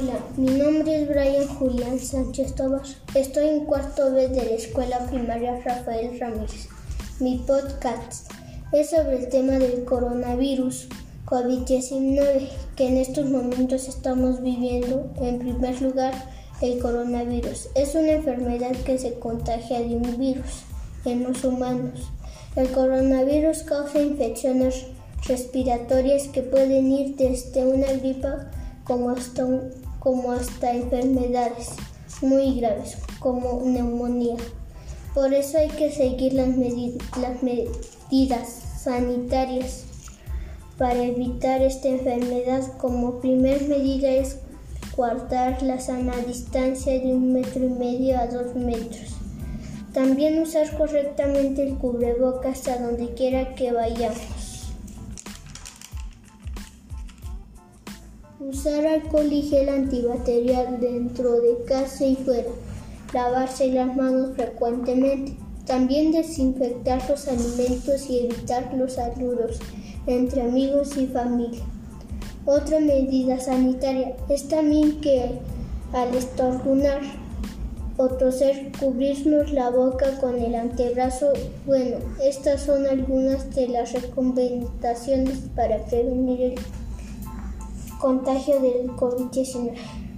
Hola, mi nombre es Brian Julián Sánchez Tobar. Estoy en cuarto B de la Escuela Primaria Rafael Ramírez. Mi podcast es sobre el tema del coronavirus COVID-19 que en estos momentos estamos viviendo. En primer lugar, el coronavirus es una enfermedad que se contagia de un virus en los humanos. El coronavirus causa infecciones respiratorias que pueden ir desde una gripa como hasta, como hasta enfermedades muy graves como neumonía. Por eso hay que seguir las, medidas sanitarias para evitar esta enfermedad. Como primer medida es guardar la sana distancia de un metro y medio a dos metros. También usar correctamente el cubrebocas a donde quiera que vayamos. Usar alcohol y gel antibacterial dentro de casa y fuera. Lavarse las manos frecuentemente. También desinfectar los alimentos y evitar los saludos entre amigos y familia. Otra medida sanitaria es también que al estornudar o toser, cubrirnos la boca con el antebrazo. Bueno, estas son algunas de las recomendaciones para prevenir el contagio del COVID-19.